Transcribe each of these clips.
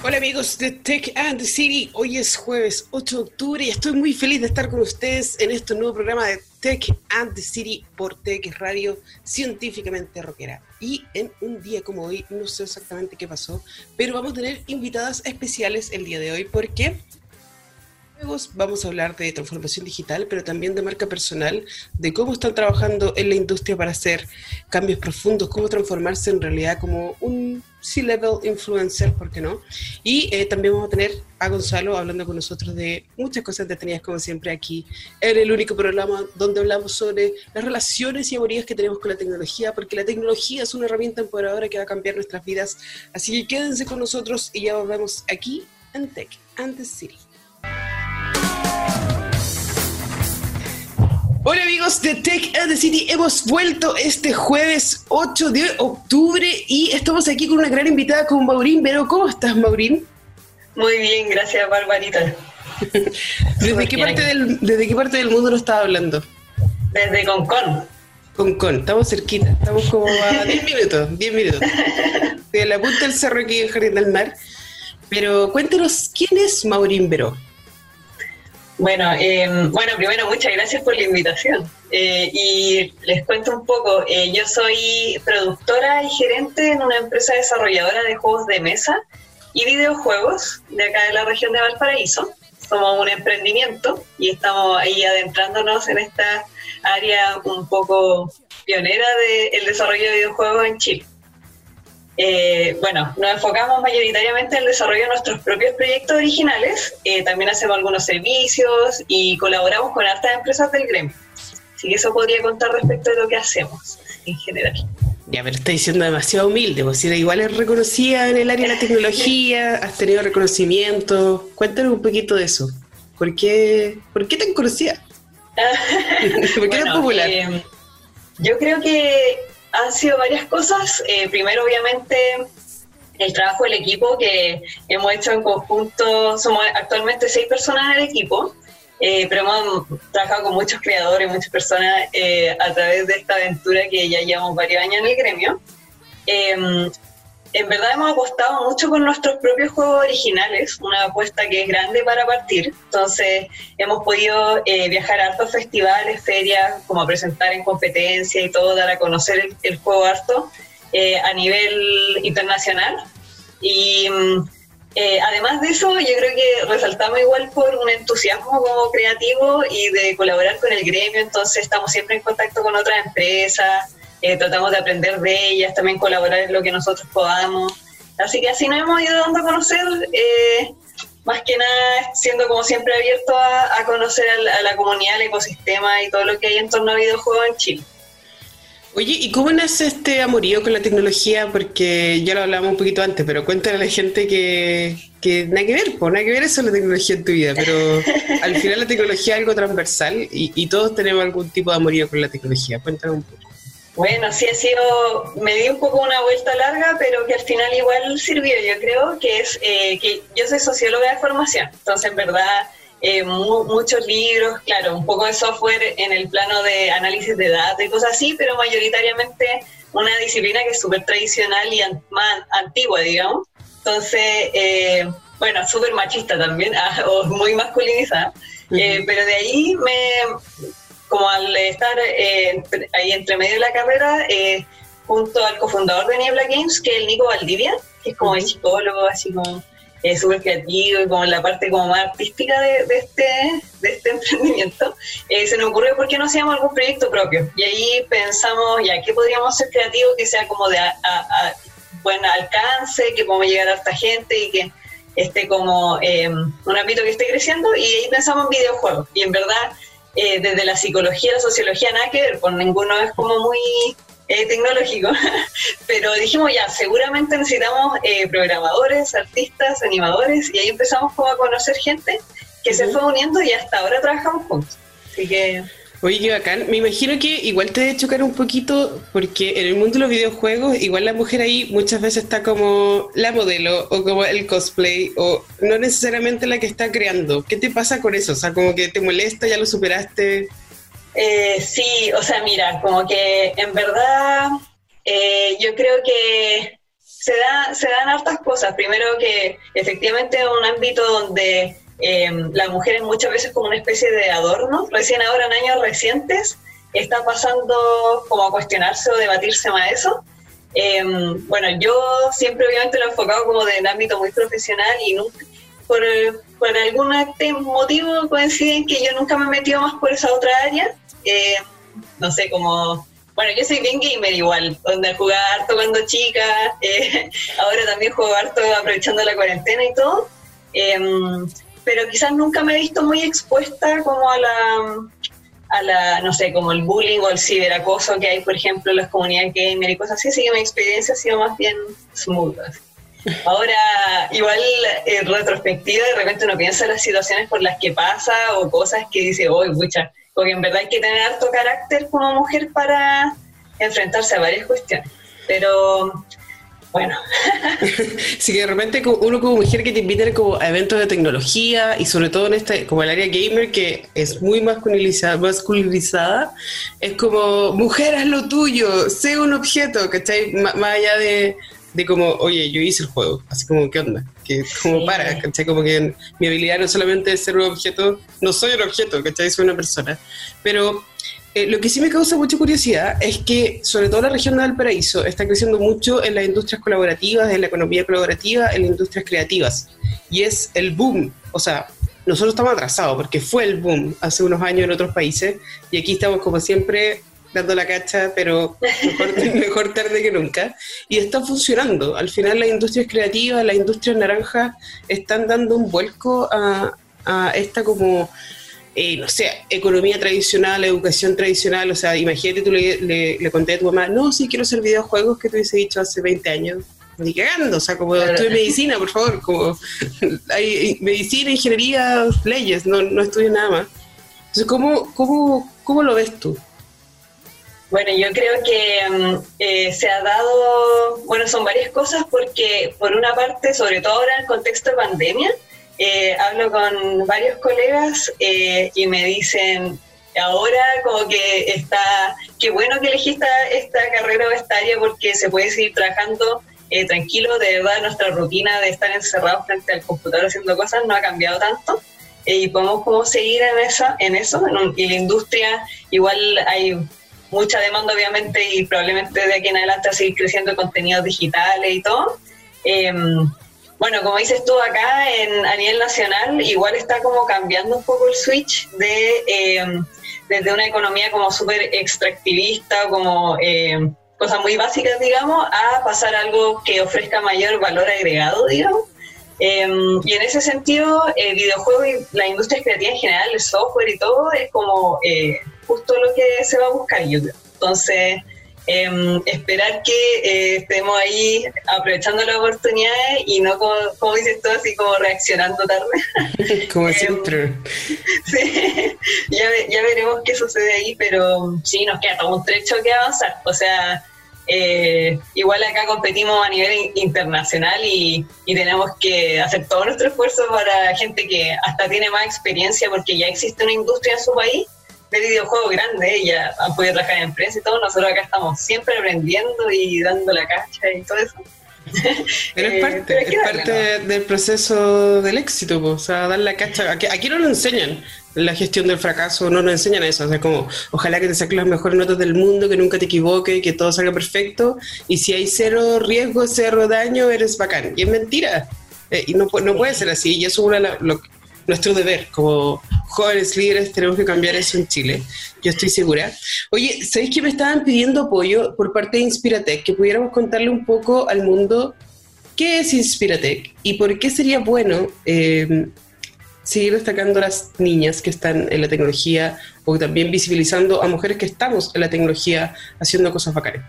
Hola amigos de Tech and City, hoy es jueves 8 de octubre y estoy muy feliz de estar con ustedes en este nuevo programa de Tech and City por Tech Radio científicamente rockera. Y en un día como hoy, no sé exactamente qué pasó, pero vamos a tener invitadas especiales el día de hoy porque Vamos a hablar de transformación digital, pero también de marca personal, de cómo están trabajando en la industria para hacer cambios profundos, cómo transformarse en realidad como un C-level influencer, ¿por qué no? Y eh, también vamos a tener a Gonzalo hablando con nosotros de muchas cosas entretenidas, como siempre, aquí en el único programa donde hablamos sobre las relaciones y amorías que tenemos con la tecnología, porque la tecnología es una herramienta empoderadora que va a cambiar nuestras vidas. Así que quédense con nosotros y ya volvemos aquí en Tech and the City. Hola amigos de Tech and the City, hemos vuelto este jueves 8 de octubre y estamos aquí con una gran invitada con Maurín Pero ¿Cómo estás Maurín? Muy bien, gracias Barbarita. ¿Desde qué, parte del, ¿Desde qué parte del mundo nos estás hablando? Desde Concon. Concon, estamos cerquita, estamos como a 10 minutos, 10 minutos. De la punta del cerro aquí en Jardín del Mar. Pero cuéntanos, ¿quién es Maurín Veró? Bueno, em, bueno, primero muchas gracias por la invitación. Eh, y les cuento un poco, eh, yo soy productora y gerente en una empresa desarrolladora de juegos de mesa y videojuegos de acá de la región de Valparaíso. Somos un emprendimiento y estamos ahí adentrándonos en esta área un poco pionera del desarrollo de videojuegos en Chile. Eh, bueno, nos enfocamos mayoritariamente en el desarrollo de nuestros propios proyectos originales, eh, también hacemos algunos servicios y colaboramos con hartas empresas del gremio. Así que eso podría contar respecto de lo que hacemos en general. Ya, pero está diciendo demasiado humilde, pues si igual es reconocida en el área de la tecnología, has tenido reconocimiento. Cuéntanos un poquito de eso. ¿Por qué, ¿por qué tan conocida? ¿Por qué tan popular? Eh, yo creo que han sido varias cosas. Eh, primero, obviamente, el trabajo del equipo que hemos hecho en conjunto. Somos actualmente seis personas en el equipo, eh, pero hemos trabajado con muchos creadores, muchas personas eh, a través de esta aventura que ya llevamos varios años en el gremio. En verdad hemos apostado mucho con nuestros propios juegos originales, una apuesta que es grande para partir. Entonces hemos podido eh, viajar a hartos festivales, ferias, como presentar en competencia y todo, dar a conocer el, juego harto eh, a nivel internacional. Y mm, eh, además de eso, yo creo que resaltamos igual por un entusiasmo como creativo y de colaborar con el gremio, entonces estamos siempre en contacto con otras empresas eh, tratamos de aprender de ellas, también colaborar en lo que nosotros podamos. Así que así nos hemos ido dando a conocer, eh, más que nada siendo como siempre abierto a, conocer a la, comunidad, el ecosistema y todo lo que hay en torno a videojuegos en Chile. Oye, ¿y cómo nace este amorío con la tecnología? Porque ya lo hablamos un poquito antes, pero cuéntale a la gente que, que nada que ver, pues nada que ver eso la tecnología en tu vida, pero al final la tecnología es algo transversal y, y todos tenemos algún tipo de amorío con la tecnología. Cuéntame un poco. Bueno, sí ha sido, me di un poco una vuelta larga, pero que al final igual sirvió, yo creo, que es eh, que yo soy socióloga de formación, entonces en verdad eh, muchos libros, claro, un poco de software en el plano de análisis de datos y cosas así, pero mayoritariamente una disciplina que es súper tradicional y más antigua, digamos. Entonces, eh, bueno, súper machista también, o muy masculinizada, pero de ahí me como al estar eh, ahí entre medio de la carrera, eh, junto al cofundador de Niebla Games, que es el Nico Valdivia, que es como el psicólogo, así como eh, súper creativo y como la parte como más artística de, este, de este emprendimiento, se nos ocurrió por qué no hacíamos algún proyecto propio. Y ahí pensamos, ya, ¿qué podríamos hacer creativo que sea como de buen alcance, que podamos llegar a esta gente y que esté como un ámbito que esté creciendo? Y ahí pensamos en videojuegos. Y en verdad eh, desde la psicología, la sociología, nada que ver, por ninguno es como muy eh, tecnológico, pero dijimos ya, seguramente necesitamos eh, programadores, artistas, animadores, y ahí empezamos como a conocer gente que se fue uniendo y hasta ahora trabajamos juntos. Así que... Oye, qué bacán. Me imagino que igual te debe chocar un poquito porque en el mundo de los videojuegos, igual la mujer ahí muchas veces está como la modelo o como el cosplay o no necesariamente la que está creando. ¿Qué te pasa con eso? O sea, como que te molesta, ya lo superaste. Eh, sí, o sea, mira, como que en verdad eh, yo creo que se, da, se dan hartas cosas. Primero que efectivamente es un ámbito donde em, la mujer es muchas veces como una especie de adorno. Recién ahora, en años recientes, está pasando como a cuestionarse o debatirse más eso. Em, bueno, yo siempre obviamente lo he enfocado como de un ámbito muy profesional y nunca, por, por algún motivo coinciden que yo nunca me he metido más por esa otra área. Eh, no sé, como bueno, yo soy bien gamer igual, donde jugaba harto cuando chica, eh, ahora también juego harto aprovechando la cuarentena y todo, em, pero quizás nunca me he visto muy expuesta como a la, a la, no sé, como el bullying o el ciberacoso que hay, por ejemplo, en las comunidades gamer y cosas así, así que mi experiencia ha sido más bien smooth. Ahora, igual en retrospectiva, de repente uno piensa en las situaciones por las que pasa o cosas que dice, uy, mucha, porque en verdad hay que tener harto carácter como mujer para enfrentarse a varias cuestiones. Pero bueno. sí que de repente uno como mujer que te invita como a eventos de tecnología y sobre todo en este, como el área gamer que es muy masculinizada, masculinizada es como, mujer, haz lo tuyo, sé un objeto, ¿cachai? más allá de, de como, oye, yo hice el juego, así como, ¿qué onda? Que como para, ¿cachai? Como que mi habilidad no solamente es ser un objeto, no soy un objeto, ¿cachai? Soy una persona. Pero eh, lo que sí me causa mucha curiosidad es que, sobre todo la región de Valparaíso, está creciendo mucho en las industrias colaborativas, en la economía colaborativa, en las industrias creativas. Y es el boom, o sea, nosotros estamos atrasados porque fue el boom hace unos años en otros países y aquí estamos como siempre dando la cacha, pero mejor, tarde que nunca. Y está funcionando. Al final las industrias creativas, las industrias naranjas están dando un vuelco a, esta como, eh, no sé, economía tradicional, educación tradicional. O sea, imagínate, tú le, le, conté a tu mamá, no, sí quiero hacer videojuegos que te hubiese dicho hace 20 años. Ni cagando, o sea, como estudio medicina, por favor, como hay medicina, ingeniería, leyes, no, no estudio nada más. Entonces, ¿cómo, cómo, cómo lo ves tú? Bueno, yo creo que mm, eh, se ha dado, bueno, son varias cosas porque por una parte, sobre todo ahora en el contexto de pandemia, eh, hablo con varios colegas eh, y me dicen, ahora como que está, qué bueno que elegiste esta, carrera o esta área porque se puede seguir trabajando tranquilo, de verdad nuestra rutina de estar encerrados frente al computador haciendo cosas no ha cambiado tanto y podemos como seguir en, esa, en eso, en, y la industria igual hay mucha demanda obviamente y probablemente de aquí en adelante a seguir creciendo contenidos digitales y todo. Bueno, como dices tú acá en, a nivel nacional, igual está como cambiando un poco el switch de em, desde una economía como súper extractivista, como em, cosas muy básicas, digamos, a pasar a algo que ofrezca mayor valor agregado, digamos. y en ese sentido, el videojuego y la industria creativa en general, el software y todo, es como eh, justo lo que se va a buscar, yo creo. Entonces, em, esperar que eh, estemos ahí aprovechando las oportunidades y no, como, como dices tú, así como reaccionando tarde. como em, siempre. sí, ya, ya veremos qué sucede ahí, pero sí, nos queda todo un trecho que avanzar. O sea, eh, igual acá competimos a nivel internacional y, y, tenemos que hacer todo nuestro esfuerzo para gente que hasta tiene más experiencia porque ya existe una industria en su país de videojuegos grandes, ya han podido trabajar en empresa y todo, nosotros acá estamos siempre aprendiendo y dando la cacha y todo eso. Pero es eh, parte, es parte del proceso del éxito, o sea, dar la cacha. Aquí, aquí, no lo enseñan, la gestión del fracaso, no nos enseñan eso. O sea, como, ojalá que te saques las mejores notas del mundo, que nunca te equivoques, que todo salga perfecto. Y si hay cero riesgo, cero daño, eres bacán. Y es mentira. Eh, y no, no puede ser así. Y eso es una, lo, nuestro deber como jóvenes líderes, tenemos que cambiar eso en Chile, yo estoy segura. Oye, ¿sabéis que me estaban pidiendo apoyo por parte de Inspiratec? Que pudiéramos contarle un poco al mundo qué es Inspiratec y por qué sería bueno eh, seguir destacando a las niñas que están en la tecnología o también visibilizando a mujeres que estamos en la tecnología haciendo cosas bacanas.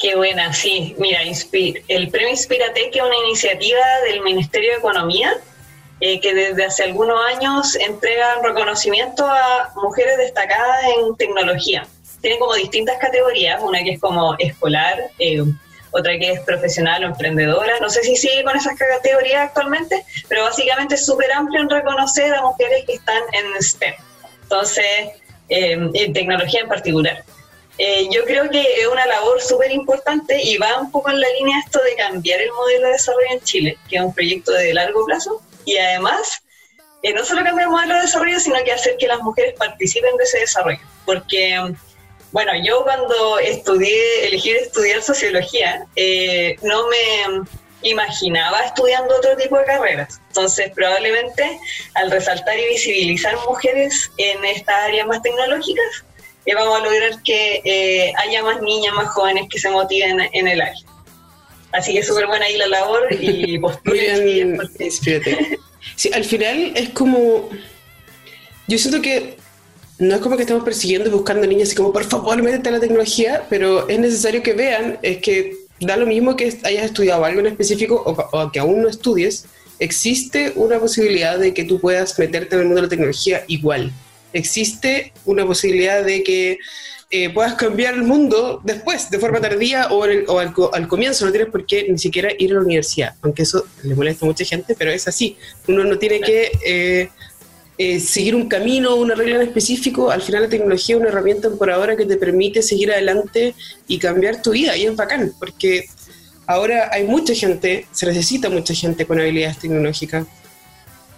Qué buena, sí. Mira, el Premio Inspiratec es una iniciativa del Ministerio de Economía eh, que desde hace algunos años entregan reconocimiento a mujeres destacadas en tecnología. Tienen como distintas categorías, una que es como escolar, eh, otra que es profesional o emprendedora. No sé si sigue con esas categorías actualmente, pero básicamente es súper amplio en reconocer a mujeres que están en STEM. Entonces, eh, en tecnología en particular. eh, yo creo que es una labor súper importante y va un poco en la línea esto de cambiar el modelo de desarrollo en Chile, que es un proyecto de largo plazo, y además eh, no solo cambiar el modelo de desarrollo, sino que hacer que las mujeres participen de ese desarrollo. Porque, bueno, yo cuando estudié, elegí estudiar sociología, eh, no me imaginaba estudiando otro tipo de carreras. Entonces, probablemente al resaltar y visibilizar mujeres en estas áreas más tecnológicas, eh, vamos a lograr que haya más niñas, más jóvenes que se motiven en el área. Así que súper buena ahí la labor y postulen. Sí, al final es como. Yo siento que no es como que estamos persiguiendo y buscando niñas así como, por favor, métete a la tecnología, pero es necesario que vean, es que da lo mismo que hayas estudiado algo en específico o, que aún no estudies, existe una posibilidad de que tú puedas meterte en el mundo de la tecnología igual. Existe una posibilidad de que eh, puedas cambiar el mundo después, de forma tardía o, al, comienzo. No tienes por qué ni siquiera ir a la universidad, aunque eso le molesta a mucha gente, pero es así. Uno no tiene que eh, eh, seguir un camino, una regla en específico. Al final la tecnología es una herramienta por ahora que te permite seguir adelante y cambiar tu vida. Y es bacán, porque ahora hay mucha gente, se necesita mucha gente con habilidades tecnológicas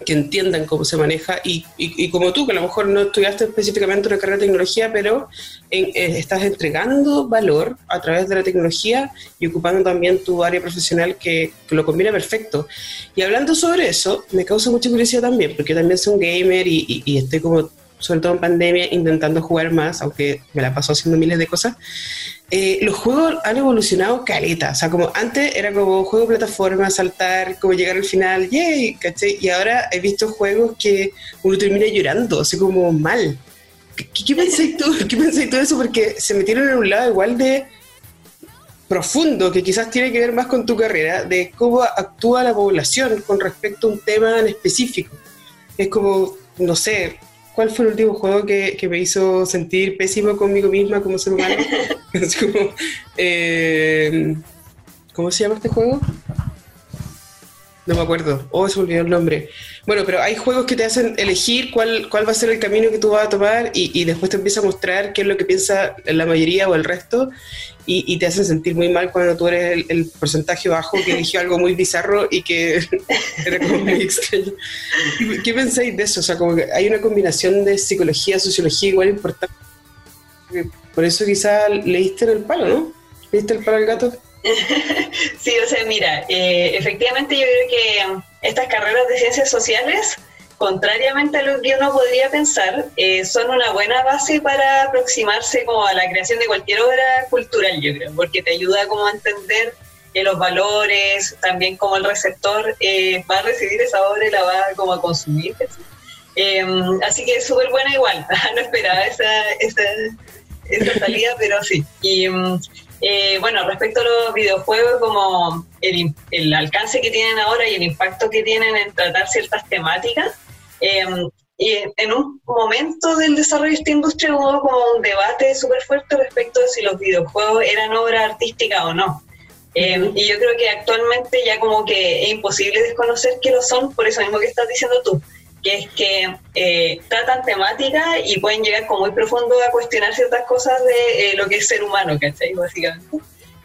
que entiendan cómo se maneja y, y, como tú, que a lo mejor no estudiaste específicamente una carrera de tecnología, pero eh, estás entregando valor a través de la tecnología y ocupando también tu área profesional que, que, lo combina perfecto. Y hablando sobre eso, me causa mucha curiosidad también, porque yo también soy un gamer y, y estoy como, sobre todo en pandemia, intentando jugar más, aunque me la paso haciendo miles de cosas. Eh, los juegos han evolucionado caleta. O sea, como antes era como juego plataforma, saltar, como llegar al final, yay, ¿cachai? Y ahora he visto juegos que uno termina llorando, así como mal. ¿Qué, qué pensáis tú? ¿Qué pensáis tú de eso? Porque se metieron en un lado igual de profundo, que quizás tiene que ver más con tu carrera, de cómo actúa la población con respecto a un tema en específico. Es como, no sé, ¿Cuál fue el último juego que, me hizo sentir pésimo conmigo misma como ser humano? Eh, ¿Cómo se llama este juego? No me acuerdo. Oh, se me olvidó el nombre. Bueno, pero hay juegos que te hacen elegir cuál, cuál va a ser el camino que tú vas a tomar y, después te empieza a mostrar qué es lo que piensa la mayoría o el resto y, te hacen sentir muy mal cuando tú eres el, porcentaje bajo que eligió algo muy bizarro y que era como muy extraño. ¿Qué, pensáis de eso? O sea, como que hay una combinación de psicología, sociología igual importante. Por eso quizá leíste en el palo, ¿no? ¿Leíste el palo al gato? sí, o sea, mira, eh, efectivamente yo creo que estas carreras de ciencias sociales contrariamente a lo que uno podría pensar, eh, son una buena base para aproximarse como a la creación de cualquier obra cultural, yo creo, porque te ayuda como a entender eh, los valores, también como el receptor eh, va a recibir esa obra y la va como a consumir. Em, así que es súper buena igual, no esperaba esa, esa, esa salida, pero sí. Y em, bueno, respecto a los videojuegos, como el, el, alcance que tienen ahora y el impacto que tienen en tratar ciertas temáticas, Em, y en un momento del desarrollo de esta industria hubo como un debate súper fuerte respecto de si los videojuegos eran obra artística o no. Em, y yo creo que actualmente ya como que es imposible desconocer que lo son, por eso mismo que estás diciendo tú, que es que eh, tratan temática y pueden llegar como muy profundo a cuestionar ciertas cosas de eh, lo que es ser humano, ¿cachai? Básicamente.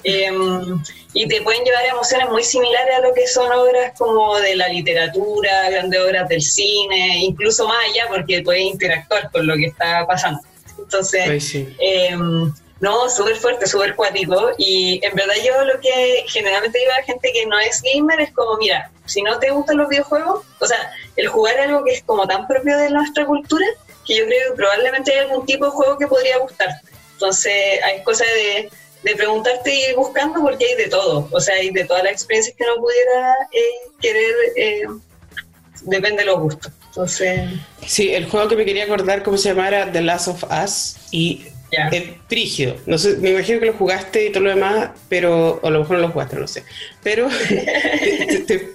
Em, y te pueden llevar a emociones muy similares a lo que son obras como de la literatura, grandes obras del cine, incluso más allá porque puedes interactuar con lo que está pasando. Entonces, em, no, súper fuerte, súper cuático. Y en verdad yo lo que generalmente digo a la gente que no es gamer es como, mira, si no te gustan los videojuegos, o sea, el jugar algo que es como tan propio de nuestra cultura, que yo creo que probablemente hay algún tipo de juego que podría gustarte. Entonces, hay cosas de de preguntarte y ir buscando porque hay de todo, o sea, hay de todas las experiencias que no pudiera eh, querer, eh, depende de los gustos. Entonces... Sí, el juego que me quería acordar, ¿cómo se llamara? The Last of Us, y es frígido. No sé, me imagino que lo jugaste y todo lo demás, pero, o a lo mejor no lo jugaste, no sé. Pero te,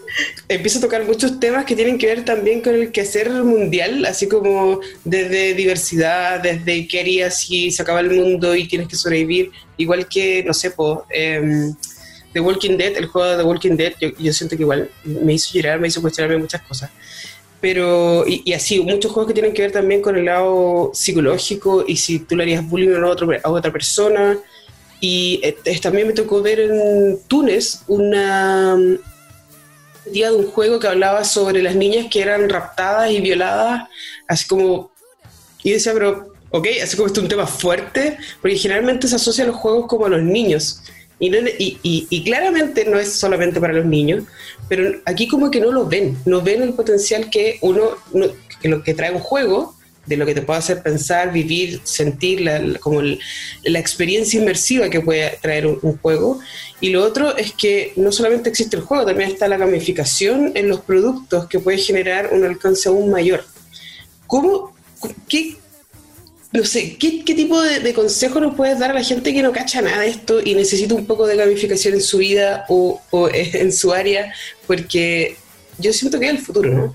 a tocar muchos temas que tienen que ver también con el quehacer mundial, así como desde diversidad, desde qué harías si se acaba el mundo y tienes que sobrevivir, igual que, no sé, pues, The Walking Dead, el juego de The Walking Dead, yo, yo siento que igual me hizo llorar, me hizo cuestionarme muchas cosas. Pero, y, así, muchos juegos que tienen que ver también con el lado psicológico y si tú le harías bullying a, otro, a otra persona. Y eh, también me tocó ver en Túnez una día de un juego que hablaba sobre las niñas que eran raptadas y violadas, así como, y decía, pero, ok, así como esto es un tema fuerte, porque generalmente se asocia a los juegos como a los niños. Y, claramente no es solamente para los niños, pero aquí como que no lo ven, no ven el potencial que uno, que lo que trae un juego, de lo que te puede hacer pensar, vivir, sentir, como la experiencia inmersiva que puede traer un, juego. Y lo otro es que no solamente existe el juego, también está la gamificación en los productos que puede generar un alcance aún mayor. ¿Cómo, qué, no sé, ¿qué, tipo de, consejo nos puedes dar a la gente que no cacha nada de esto y necesita un poco de gamificación en su vida o, en su área? Porque yo siento que es el futuro, ¿no?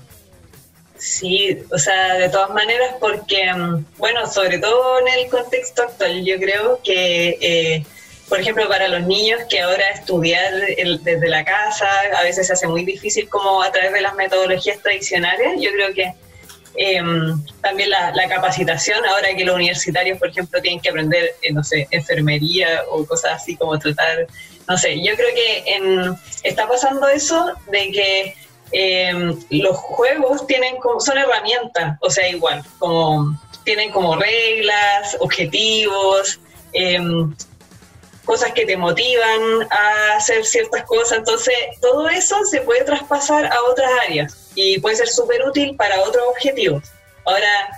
Sí, o sea, de todas maneras, porque, mm, bueno, sobre todo en el contexto actual, yo creo que, eh, por ejemplo, para los niños que ahora estudiar desde la casa a veces se hace muy difícil como a través de las metodologías tradicionales, yo creo que Em, también la, capacitación, ahora que los universitarios, por ejemplo, tienen que aprender, eh, no sé, enfermería o cosas así como tratar, no sé, yo creo que está pasando eso de que em, los juegos tienen como, son herramientas, o sea, igual, como tienen como reglas, objetivos, em, cosas que te motivan a hacer ciertas cosas. Entonces, todo eso se puede traspasar a otras áreas y puede ser súper útil para otros objetivos. Ahora,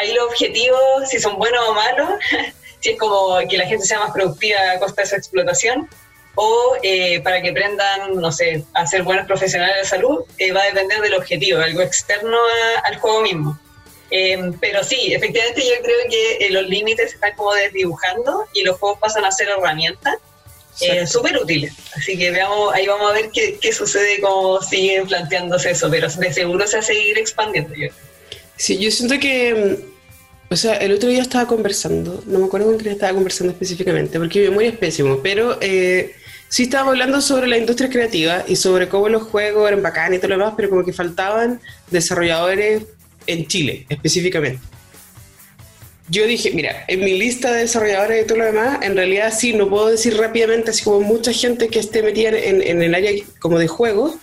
ahí los objetivos, si son buenos o malos, si es como que la gente sea más productiva a costa de esa explotación, o eh, para que aprendan, no sé, a ser buenos profesionales de salud, eh, va a depender del objetivo, algo externo al juego mismo. Em, pero sí, efectivamente yo creo que eh, los límites están como desdibujando y los juegos pasan a ser herramientas eh, súper útiles. Así que veamos, ahí vamos a ver qué, qué sucede, cómo siguen planteándose eso, pero de seguro se va a seguir expandiendo. Yo. Sí, yo siento que, mm, o sea, el otro día estaba conversando, no me acuerdo con quién estaba conversando específicamente, porque mi memoria es pésimo, pero eh, sí estábamos hablando sobre la industria creativa y sobre cómo los juegos eran bacanes y todo lo demás, pero como que faltaban desarrolladores en Chile específicamente. Yo dije, mira, en mi lista de desarrolladores y todo lo demás, en realidad sí, no puedo decir rápidamente, así como mucha gente que esté metida en, en el área como de juegos,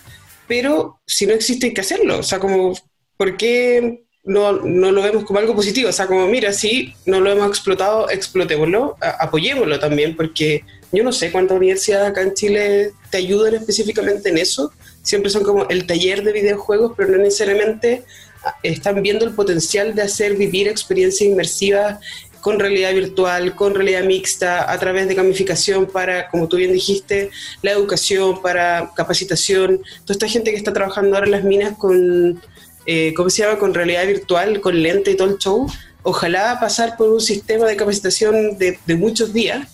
pero si no existe hay que hacerlo. O sea, como, ¿por qué no, no, lo vemos como algo positivo? O sea, como, mira, sí, no lo hemos explotado, explotémoslo, apoyémoslo también, porque yo no sé cuántas universidades acá en Chile te ayudan específicamente en eso. Siempre son como el taller de videojuegos, pero no necesariamente están viendo el potencial de hacer vivir experiencias inmersivas con realidad virtual, con realidad mixta, a través de gamificación para, como tú bien dijiste, la educación, para capacitación. Toda esta gente que está trabajando ahora en las minas con, eh, ¿cómo se llama?, con realidad virtual, con lente y todo el show. Ojalá pasar por un sistema de capacitación de, muchos días,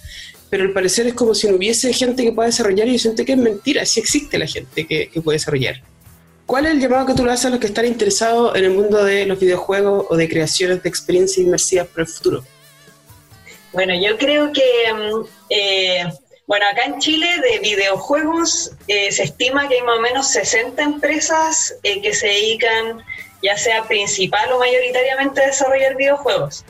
pero al parecer es como si no hubiese gente que pueda desarrollar y yo siento que es mentira, sí existe la gente que, que puede desarrollar. ¿Cuál es el llamado que tú le haces a los que están interesados en el mundo de los videojuegos o de creaciones de experiencias inmersivas para el futuro? Bueno, yo creo que, mm, eh, bueno, acá en Chile de videojuegos eh, se estima que hay más o menos 60 empresas eh, que se dedican ya sea principal o mayoritariamente a desarrollar videojuegos.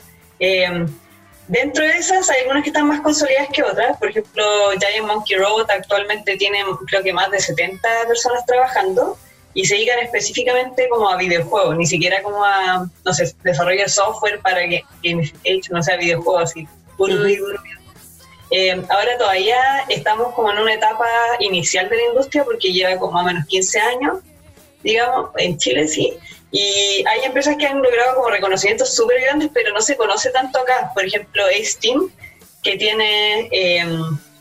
dentro de esas hay algunas que están más consolidadas que otras. Por ejemplo, Giant Monkey Robot actualmente tiene creo que más de 70 personas trabajando y se dedican específicamente como a videojuegos, ni siquiera como a, no sé, desarrollo de software para que hecho no sea videojuegos así, puro y duro. Eh, ahora todavía estamos como en una etapa inicial de la industria porque lleva como más o menos 15 años, digamos, en Chile sí, y hay empresas que han logrado como reconocimientos súper grandes, pero no se conoce tanto acá. Por ejemplo, Steam, que tiene eh,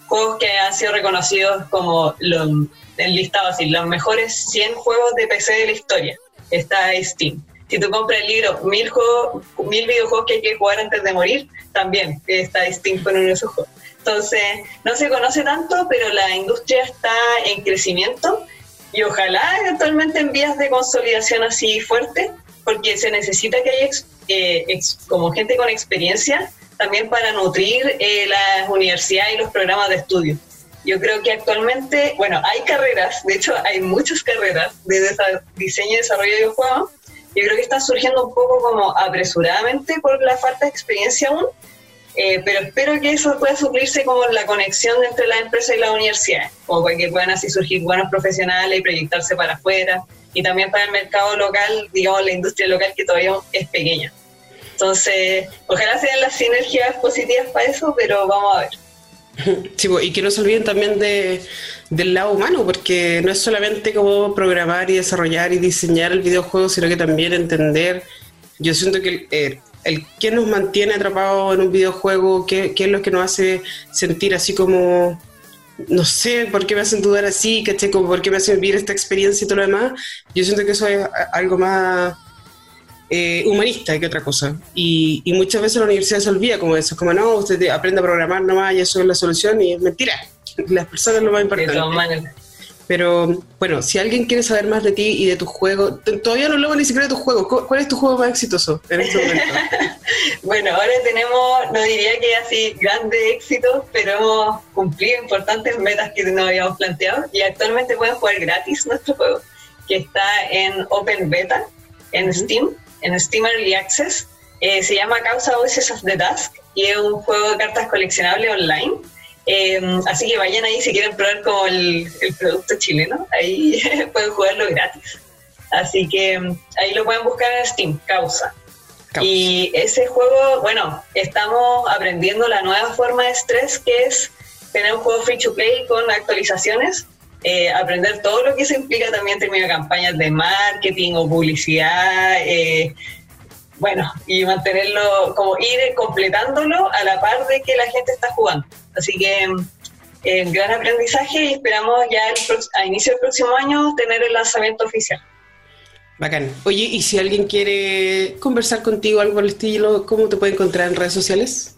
juegos que han sido reconocidos como los el listado así, los mejores 100 juegos de PC de la historia. Está Steam. Si tú compras el libro mil, juegos, mil videojuegos que hay que jugar antes de morir, también está Steam con uno de esos juegos. Entonces, no se conoce tanto, pero la industria está en crecimiento y ojalá eventualmente en vías de consolidación así fuerte, porque se necesita que haya eh, como gente con experiencia también para nutrir eh, las universidades y los programas de estudio. Yo creo que actualmente, bueno, hay carreras, de hecho hay muchas carreras de diseño y desarrollo de videojuegos, yo creo que están surgiendo un poco como apresuradamente por la falta de experiencia aún, eh, pero espero que eso pueda suplirse como la conexión entre la empresa y la universidad, como que puedan así surgir buenos profesionales y proyectarse para afuera, y también para el mercado local, digamos, la industria local que todavía es pequeña. Entonces, ojalá sean las sinergias positivas para eso, pero vamos a ver. Sí, y que no se olviden también de, del lado humano, porque no es solamente como programar y desarrollar y diseñar el videojuego, sino que también entender. Yo siento que eh, el qué nos mantiene atrapados en un videojuego, qué, qué, es lo que nos hace sentir así como, no sé, por qué me hacen dudar así, ¿caché? Como por qué me hacen vivir esta experiencia y todo lo demás. Yo siento que eso es algo más eh, humanista que otra cosa. Y, y, muchas veces la universidad se olvida como eso, como no, usted aprende a programar nomás y eso es la solución y es mentira. Las personas es lo más importante. Pero bueno, si alguien quiere saber más de ti y de tus juegos, todavía no hablamos ni siquiera de tus juegos. ¿Cuál es tu juego más exitoso en este momento? bueno, ahora tenemos, no diría que así grandes éxitos, pero hemos cumplido importantes metas que nos habíamos planteado y actualmente pueden jugar gratis nuestro juego, que está en Open Beta, en Steam, en Steam Early Access. Eh, se llama Causa Voices of the Dusk y es un juego de cartas coleccionables online Em, así que vayan ahí si quieren probar como el, producto chileno, ahí pueden jugarlo gratis. Así que em, ahí lo pueden buscar en Steam, Causa. Y ese juego, bueno, estamos aprendiendo la nueva forma de estrés que es tener un juego free to play con actualizaciones, eh, aprender todo lo que se implica también en términos de campañas de marketing o publicidad, eh, bueno, y mantenerlo, como ir completándolo a la par de que la gente está jugando. Así que eh, gran aprendizaje y esperamos ya a inicio del próximo año tener el lanzamiento oficial. Bacán. Oye, y si alguien quiere conversar contigo, algo el estilo, ¿cómo te puede encontrar en redes sociales?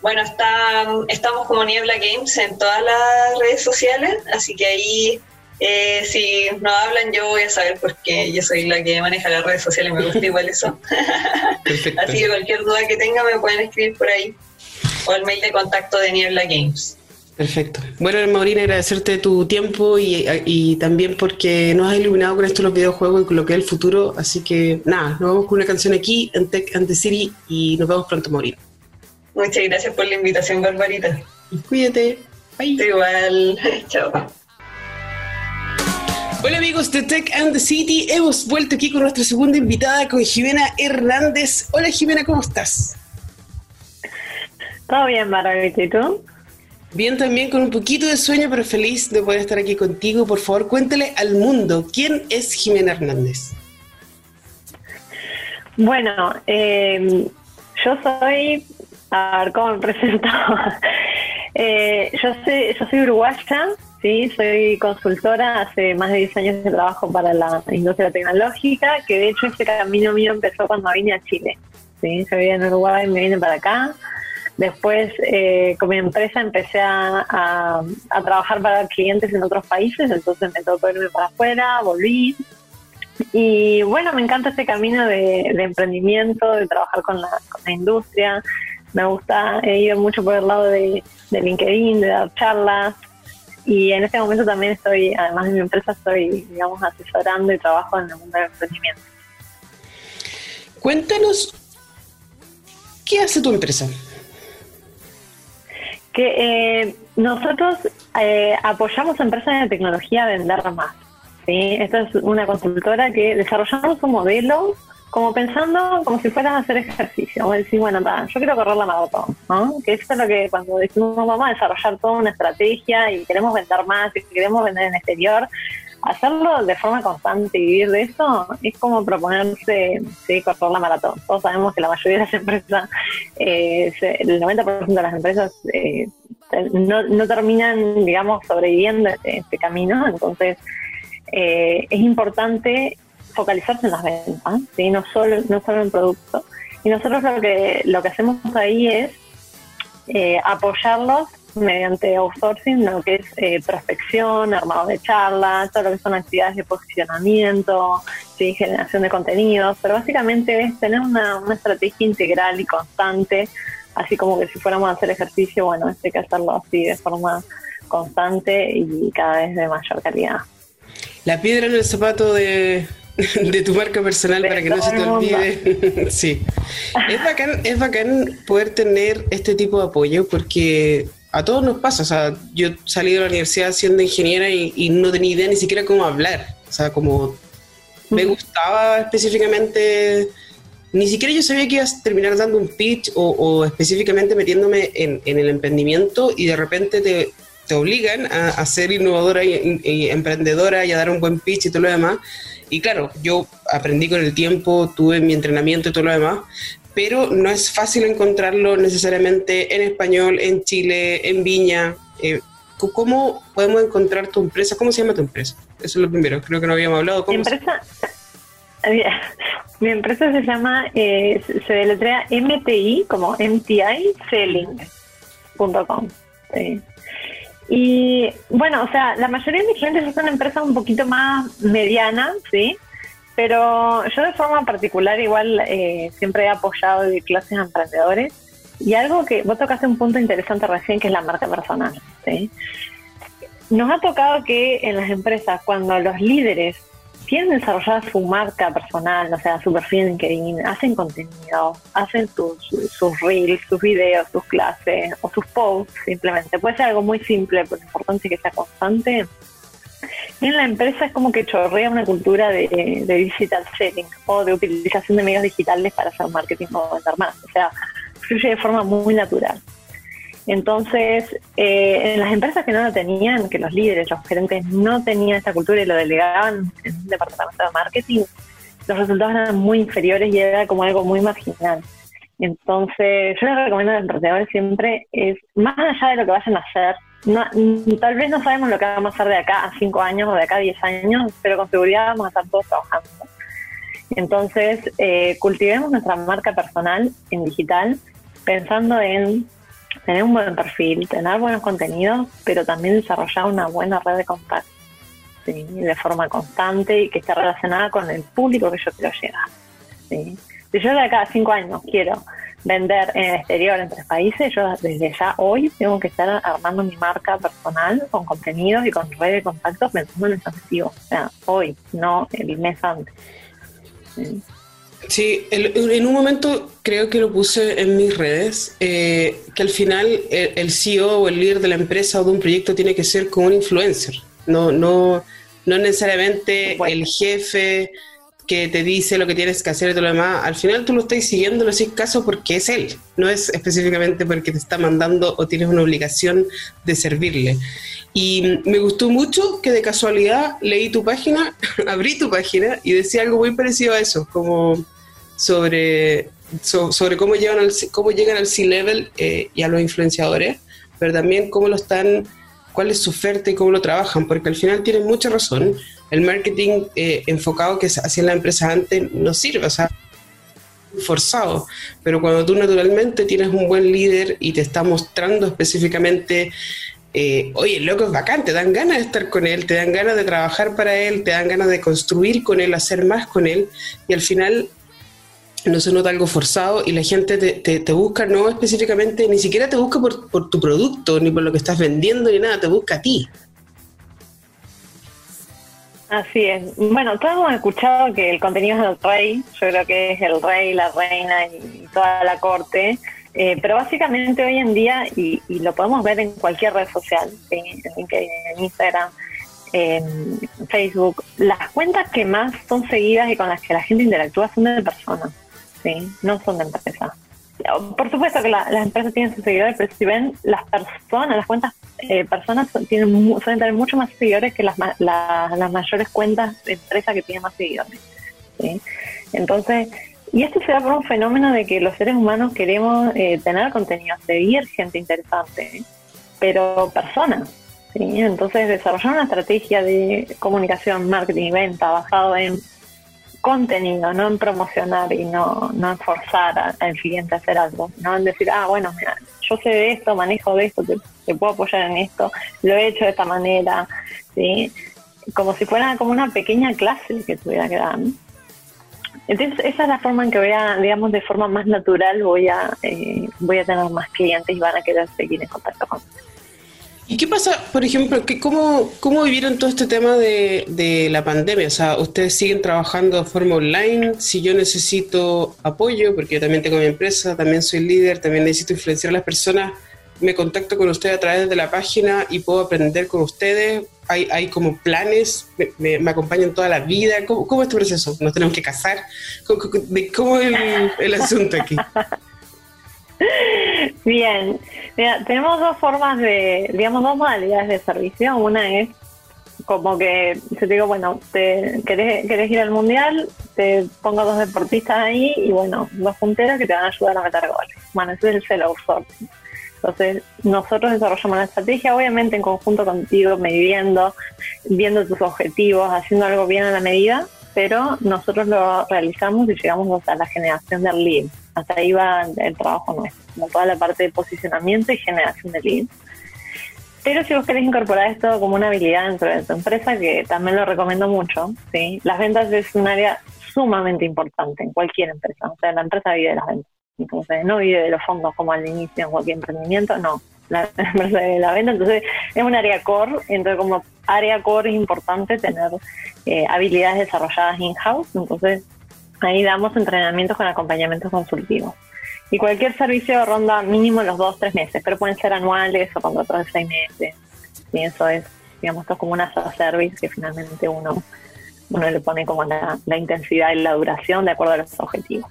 Bueno, está, estamos como Niebla Games en todas las redes sociales, así que ahí eh, si no hablan yo voy a saber porque yo soy la que maneja las redes sociales, me gusta igual eso. así que cualquier duda que tenga me pueden escribir por ahí o el mail de contacto de Niebla Games. Perfecto. Bueno, Maurina, agradecerte tu tiempo y, también porque nos has iluminado con esto los videojuegos y con lo que es el futuro. Así que nada, nos vamos con una canción aquí en Tech and the City y nos vemos pronto, Maurina. Muchas gracias por la invitación, Barbarita. Cuídate. Bye. Igual. Chao. Hola amigos de Tech and the City, hemos vuelto aquí con nuestra segunda invitada, con Jimena Hernández. Hola Jimena, ¿cómo estás? Todo bien, Margarita, ¿y tú? Bien también, con un poquito de sueño, pero feliz de poder estar aquí contigo. Por favor, cuéntale al mundo, ¿quién es Jimena Hernández? Bueno, em, yo soy, a ver cómo me presento. Eh, yo, soy, yo soy uruguaya, sí, soy consultora, hace más de 10 años de trabajo para la industria tecnológica, que de hecho este camino mío empezó cuando vine a Chile. ¿sí? Yo vivía en Uruguay y me vine para acá Después, eh, con mi empresa empecé a, trabajar para clientes en otros países, entonces me tocó irme para afuera, volví. Y bueno, me encanta este camino de, emprendimiento, de trabajar con la, industria. Me gusta, he ido mucho por el lado de, de LinkedIn, de dar charlas. Y en este momento también estoy, además de mi empresa, estoy, digamos, asesorando y trabajo en el mundo del emprendimiento. Cuéntanos, ¿qué hace tu empresa? que eh, nosotros eh, apoyamos a empresas de tecnología a vender más. ¿sí? Esta es una consultora que desarrollamos un modelo como pensando como si fueras a hacer ejercicio. A decir, bueno, yo quiero correr la maratón, ¿no? Que eso es lo que cuando decimos vamos a desarrollar toda una estrategia y queremos vender más y queremos vender en exterior, hacerlo de forma constante y vivir de eso es como proponerse sí, correr la maratón. Todos sabemos que la mayoría de las empresas, eh, el 90% de las empresas eh, no, no, terminan, digamos, sobreviviendo este, este camino. Entonces, eh, es importante focalizarse en las ventas, ¿sí? no, solo, no solo en producto. Y nosotros lo que, lo que hacemos ahí es apoyarlos mediante outsourcing, lo que es eh, prospección, armado de charlas, todo lo que son actividades de posicionamiento, generación de contenidos, pero básicamente es tener una, estrategia integral y constante, así como que si fuéramos a hacer ejercicio, bueno, hay que hacerlo así de forma constante y cada vez de mayor calidad. La piedra en el zapato de, de tu marca personal para que no se te olvide. sí. Es bacán, es bacán poder tener este tipo de apoyo porque a todos nos pasa. O sea, yo salí de la universidad siendo ingeniera y, no tenía idea ni siquiera cómo hablar. O sea, como me gustaba específicamente, ni siquiera yo sabía que ibas a terminar dando un pitch o, específicamente metiéndome en, el emprendimiento y de repente te, te obligan a, ser innovadora y, emprendedora y a dar un buen pitch y todo lo demás. Y claro, yo aprendí con el tiempo, tuve mi entrenamiento y todo lo demás, pero no es fácil encontrarlo necesariamente en español, en Chile, en Viña. Eh, ¿Cómo podemos encontrar tu empresa? ¿Cómo se llama tu empresa? Eso es lo primero, creo que no habíamos hablado. mi empresa, mi empresa se llama, eh, se deletrea MTI, como MTI Selling.com. Y bueno, o sea, la mayoría de mis clientes son empresas un poquito más medianas, ¿sí? Pero yo de forma particular igual eh, siempre he apoyado de clases a emprendedores. Y algo que vos tocaste un punto interesante recién, que es la marca personal, ¿sí? Nos ha tocado que en las empresas, cuando los líderes quieren desarrollar su marca personal, o sea, su perfil en LinkedIn, hacen contenido, hacen sus, sus reels, sus videos, sus clases o sus posts simplemente. Puede ser algo muy simple, pero es importante que sea constante. En la empresa es como que chorrea una cultura de, digital selling o de utilización de medios digitales para hacer marketing o vender más. O sea, fluye de forma muy natural. Entonces, eh, en las empresas que no lo tenían, que los líderes, los gerentes no tenían esta cultura y lo delegaban en un departamento de marketing, los resultados eran muy inferiores y era como algo muy marginal. Entonces, yo les recomiendo a los emprendedores siempre es, más allá de lo que vayan a hacer, tal vez no sabemos lo que vamos a hacer de acá a cinco años o de acá a diez años, pero con seguridad vamos a estar todos trabajando. Entonces, eh, cultivemos nuestra marca personal en digital pensando en tener un buen perfil, tener buenos contenidos, pero también desarrollar una buena red de contacto de forma constante y que esté relacionada con el público que yo quiero llegar. Si yo de acá a cinco años quiero vender en el exterior en tres países, yo desde ya hoy tengo que estar armando mi marca personal con contenidos y con red de contactos pensando en ese objetivo. O sea, hoy, no el mes antes. Sí, en un momento creo que lo puse en mis redes, eh, que al final el, CEO o el líder de la empresa o de un proyecto tiene que ser como un influencer, no, no, no necesariamente el jefe que te dice lo que tienes que hacer y todo lo demás. Al final tú lo estás siguiendo, lo haces caso porque es él, no es específicamente porque te está mandando o tienes una obligación de servirle. Y me gustó mucho que de casualidad leí tu página, abrí tu página y decía algo muy parecido a eso, como sobre, sobre cómo, llegan al, cómo llegan al C-Level eh, y a los influenciadores, pero también cómo lo están, cuál es su oferta y cómo lo trabajan, porque al final tienen mucha razón. El marketing eh, enfocado que hacían las empresas antes no sirve, o sea, forzado, pero cuando tú naturalmente tienes un buen líder y te está mostrando específicamente eh, oye, loco es bacán, te dan ganas de estar con él, te dan ganas de trabajar para él, te dan ganas de construir con él, hacer más con él, y al final no se nota algo forzado y la gente te, busca, no específicamente, ni siquiera te busca por, tu producto, ni por lo que estás vendiendo, ni nada, te busca a ti. Así es. Bueno, todos hemos escuchado que el contenido es el rey, yo creo que es el rey, la reina y toda la corte, eh, pero básicamente hoy en día, y, lo podemos ver en cualquier red social, en, en Instagram, en Facebook, las cuentas que más son seguidas y con las que la gente interactúa son de personas, ¿sí? no son de empresas. Por supuesto que las empresas tienen sus seguidores, pero si ven las personas, las cuentas eh, personas tienen, suelen tener mucho más seguidores que las, las mayores cuentas de empresas que tienen más seguidores. ¿sí? Entonces, y esto se da por un fenómeno de que los seres humanos queremos eh, tener contenido, seguir gente interesante, pero personas. ¿sí? Entonces, desarrollar una estrategia de comunicación, marketing y venta basado en contenido, no en promocionar y no, no en forzar al cliente a hacer algo, no en decir, ah, bueno, mira, yo sé de esto, manejo de esto, te, puedo apoyar en esto, lo he hecho de esta manera, ¿sí? como si fuera como una pequeña clase que tuviera que dar. Entonces, esa es la forma en que voy a, digamos, de forma más natural voy a, eh, voy a tener más clientes y van a querer seguir en contacto conmigo. ¿Y qué pasa, por ejemplo, que cómo, cómo vivieron todo este tema de, de, la pandemia? O sea, ¿ustedes siguen trabajando de forma online? Si yo necesito apoyo, porque yo también tengo mi empresa, también soy líder, también necesito influenciar a las personas, me contacto con ustedes a través de la página y puedo aprender con ustedes. Hay, hay como planes, me, me, acompañan toda la vida. ¿Cómo, ¿Cómo, es este proceso? ¿Nos tenemos que casar? ¿Cómo, cómo es el, el asunto aquí? Bien, Mira, tenemos dos formas de, digamos, dos modalidades de servicio. Una es como que yo te digo, bueno, te, querés, querés ir al mundial, te pongo dos deportistas ahí y bueno, dos punteros que te van a ayudar a meter goles. Bueno, ese es el sell outsourcing. Entonces, nosotros desarrollamos la estrategia, obviamente en conjunto contigo, midiendo, viendo tus objetivos, haciendo algo bien a la medida, pero nosotros lo realizamos y llegamos a la generación del lead. Hasta ahí va el trabajo nuestro, toda la parte de posicionamiento y generación de lead. Pero si vos querés incorporar esto como una habilidad dentro de tu empresa, que también lo recomiendo mucho, ¿sí? las ventas es un área sumamente importante en cualquier empresa. O sea, la empresa vive de las ventas. Entonces, no vive de los fondos como al inicio en cualquier emprendimiento, no. La empresa de la venta, entonces es un área core, entonces como área core es importante tener eh, habilidades desarrolladas in-house, entonces ahí damos entrenamientos con acompañamientos consultivos. Y cualquier servicio ronda mínimo los dos, tres meses, pero pueden ser anuales o contratos de seis meses. Y eso es, digamos, esto es como una service que finalmente uno, uno le pone como la, la intensidad y la duración de acuerdo a los objetivos.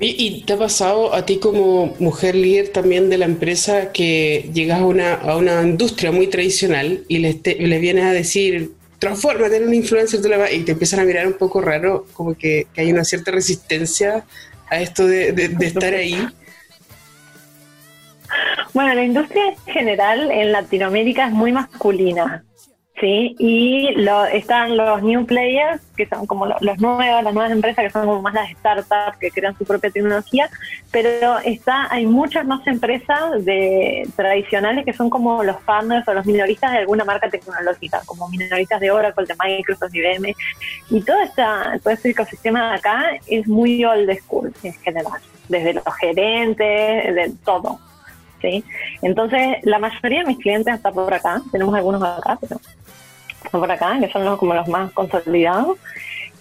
¿Y, te ha pasado a ti como mujer líder también de la empresa que llegas a una, a una industria muy tradicional y les, les vienes a decir, transfórmate en un influencer y te empiezan a mirar un poco raro, como que, hay una cierta resistencia a esto de, de estar ahí? Bueno, la industria en general en Latinoamérica es muy masculina. Sí, y lo, están los new players, que son como los, nuevos, las nuevas empresas que son como más las startups que crean su propia tecnología, pero está hay muchas más empresas de tradicionales que son como los partners o los minoristas de alguna marca tecnológica, como minoristas de Oracle, de Microsoft, de IBM, y todo, esta, todo este ecosistema de acá es muy old school en general, desde los gerentes, de todo. ¿sí? Entonces, la mayoría de mis clientes están por acá, tenemos algunos acá, pero por acá, que son los, como los más consolidados.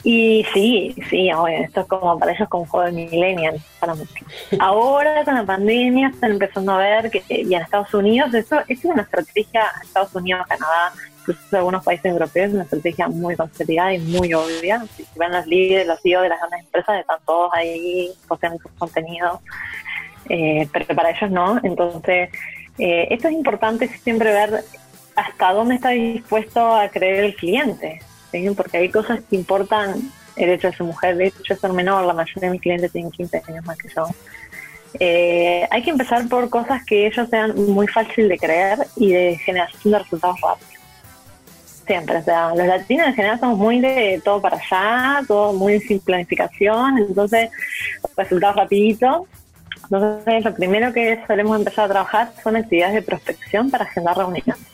Y sí, sí, esto es como para ellos como un juego de millennial, para muchos. Ahora con la pandemia están empezando a ver que, y en Estados Unidos, eso, es una estrategia, Estados Unidos, Canadá, incluso algunos países europeos, una estrategia muy consolidada y muy obvia. Si ven los líderes, los CEO de las grandes empresas, están todos ahí posteando sus contenidos, eh, pero para ellos no. Entonces, eh, esto es importante siempre ver hasta dónde está dispuesto a creer el cliente, porque hay cosas que importan el hecho de ser mujer, de hecho ser menor, la mayoría de mis clientes tienen 15 años más que yo. Eh, hay que empezar por cosas que ellos sean muy fácil de creer y de generación de resultados rápidos. Siempre, o sea, los latinos en general somos muy de todo para allá, todo muy sin planificación, entonces resultados rapiditos. Entonces, lo primero que solemos empezar a trabajar son actividades de prospección para agendar reuniones.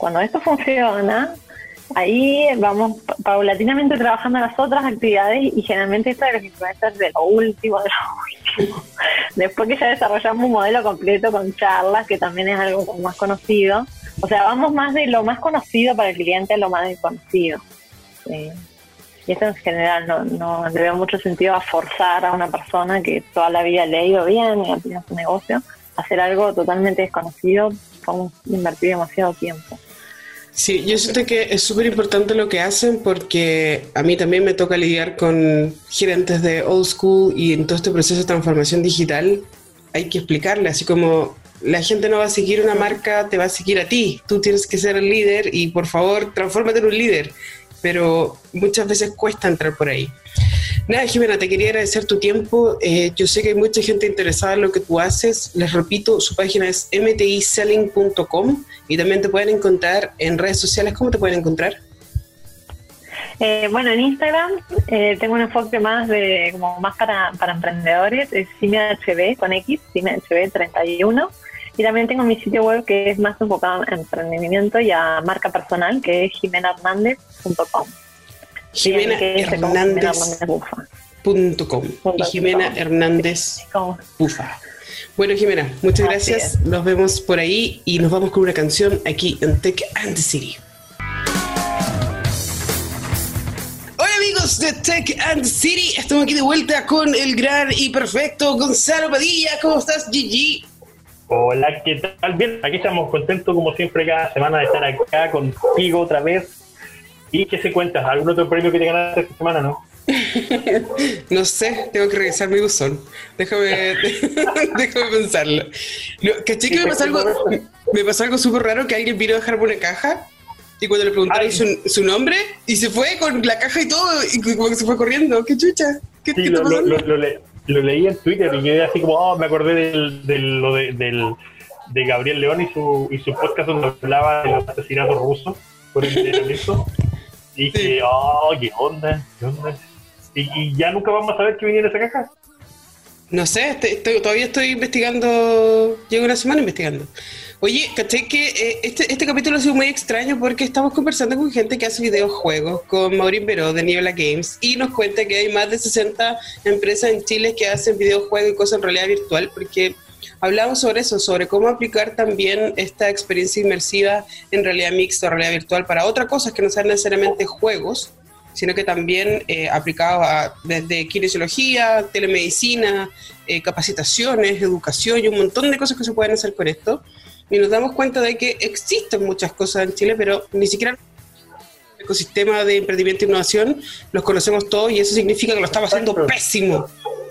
Cuando esto funciona, ahí vamos paulatinamente trabajando las otras actividades y generalmente esto de los influencers de lo último, de lo último. Después que ya desarrollamos un modelo completo con charlas, que también es algo más conocido. O sea, vamos más de lo más conocido para el cliente a lo más desconocido. Y eso en general no, no le veo mucho sentido a forzar a una persona que toda la vida le ha ido bien y ha tenido su negocio, a hacer algo totalmente desconocido, vamos a invertir demasiado tiempo. Sí, yo siento que es súper importante lo que hacen porque a mí también me toca lidiar con gerentes de old school y en todo este proceso de transformación digital hay que explicarle, así como la gente no va a seguir una marca, te va a seguir a ti, tú tienes que ser el líder y por favor transfórmate en un líder, pero muchas veces cuesta entrar por ahí. Nada, Jimena, te quería agradecer tu tiempo. Eh, yo sé que hay mucha gente interesada en lo que tú haces. Les repito, su página es mtiselling.com y también te pueden encontrar en redes sociales. ¿Cómo te pueden encontrar? Eh, bueno, en Instagram eh, tengo un enfoque más de como más para, para emprendedores, es CimeHB con X, CimeHB31. Y también tengo mi sitio web que es más enfocado en emprendimiento y a marca personal, que es jimenahernandez.com. Jimena Hernández. y Jimena Hernández Bufa. Bueno, Jimena, muchas gracias. Nos vemos por ahí y nos vamos con una canción aquí en Tech and the City. Hola amigos de Tech and the City, estamos aquí de vuelta con el gran y perfecto Gonzalo Padilla. ¿Cómo estás, Gigi? Hola, ¿qué tal? Bien, aquí estamos contentos como siempre cada semana de estar acá contigo otra vez. ¿Y qué se cuenta? ¿Algún otro premio que te ganaste esta semana, no? no sé, tengo que revisar mi buzón. Déjame, déjame pensarlo. ¿Caché que me pasó algo, me pasó algo súper raro que alguien vino a dejarme una caja y cuando le preguntaron su, nombre y se fue con la caja y todo y como que se fue corriendo. ¡Qué chucha! ¿Qué, sí, lo, lo, leí en Twitter y quedé así como, oh, me acordé del, del, lo de, del, de Gabriel León y su, y su podcast donde hablaba de los asesinatos rusos por el entrenamiento. Y dije, oh, qué onda, qué onda. ¿Y, ya nunca vamos a saber qué viene en esa caja? No sé, todavía estoy investigando, llevo una semana investigando. Oye, caché que eh, este, este capítulo ha sido muy extraño porque estamos conversando con gente que hace videojuegos, con Maureen Veró de Niebla Games, y nos cuenta que hay más de 60 empresas en Chile que hacen videojuegos y cosas en realidad virtual, porque hablamos sobre eso, sobre cómo aplicar también esta experiencia inmersiva en realidad mixta o realidad virtual para otras cosas que no sean necesariamente juegos, sino que también eh, aplicado a, desde kinesiología, telemedicina, eh, capacitaciones, educación y un montón de cosas que se pueden hacer con esto. Y nos damos cuenta de que existen muchas cosas en Chile, pero ni siquiera el ecosistema de emprendimiento e innovación los conocemos todos y eso significa que lo estamos haciendo pésimo.